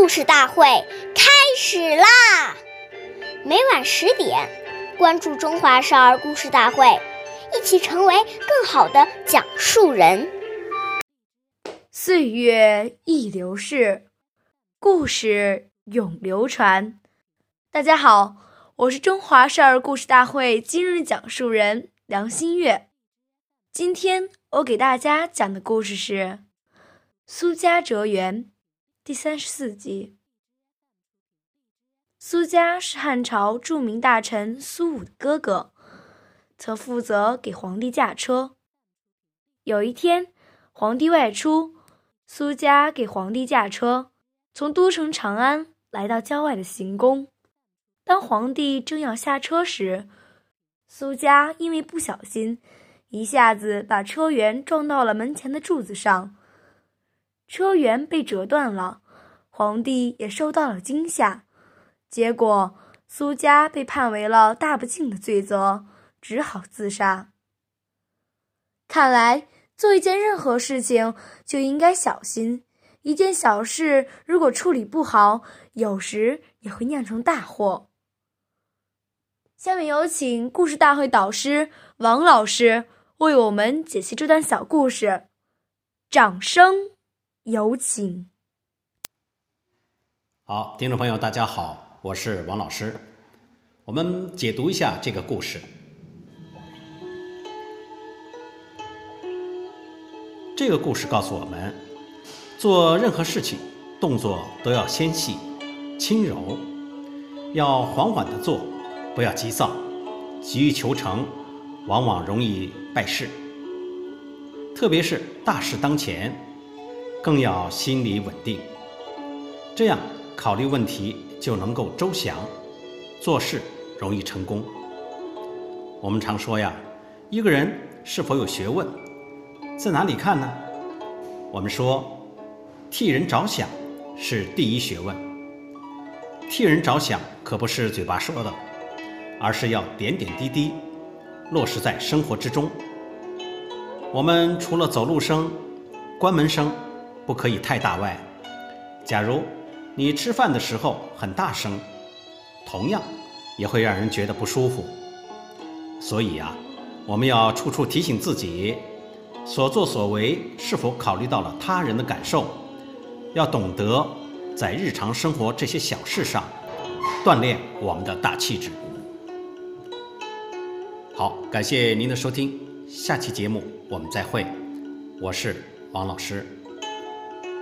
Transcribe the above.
故事大会开始啦！每晚十点，关注《中华少儿故事大会》，一起成为更好的讲述人。岁月易流逝，故事永流传。大家好，我是中华少儿故事大会今日讲述人梁新月。今天我给大家讲的故事是《苏家哲园》。第三十四集，苏家是汉朝著名大臣苏武的哥哥，曾负责给皇帝驾车。有一天，皇帝外出，苏家给皇帝驾车，从都城长安来到郊外的行宫。当皇帝正要下车时，苏家因为不小心，一下子把车辕撞到了门前的柱子上。车辕被折断了，皇帝也受到了惊吓，结果苏家被判为了大不敬的罪责，只好自杀。看来做一件任何事情就应该小心，一件小事如果处理不好，有时也会酿成大祸。下面有请故事大会导师王老师为我们解析这段小故事，掌声。有请。好，听众朋友，大家好，我是王老师。我们解读一下这个故事。这个故事告诉我们，做任何事情，动作都要纤细、轻柔，要缓缓的做，不要急躁，急于求成，往往容易败事。特别是大事当前。更要心理稳定，这样考虑问题就能够周详，做事容易成功。我们常说呀，一个人是否有学问，在哪里看呢？我们说，替人着想是第一学问。替人着想可不是嘴巴说的，而是要点点滴滴落实在生活之中。我们除了走路声、关门声。不可以太大外。假如你吃饭的时候很大声，同样也会让人觉得不舒服。所以啊，我们要处处提醒自己，所作所为是否考虑到了他人的感受，要懂得在日常生活这些小事上锻炼我们的大气质。好，感谢您的收听，下期节目我们再会。我是王老师。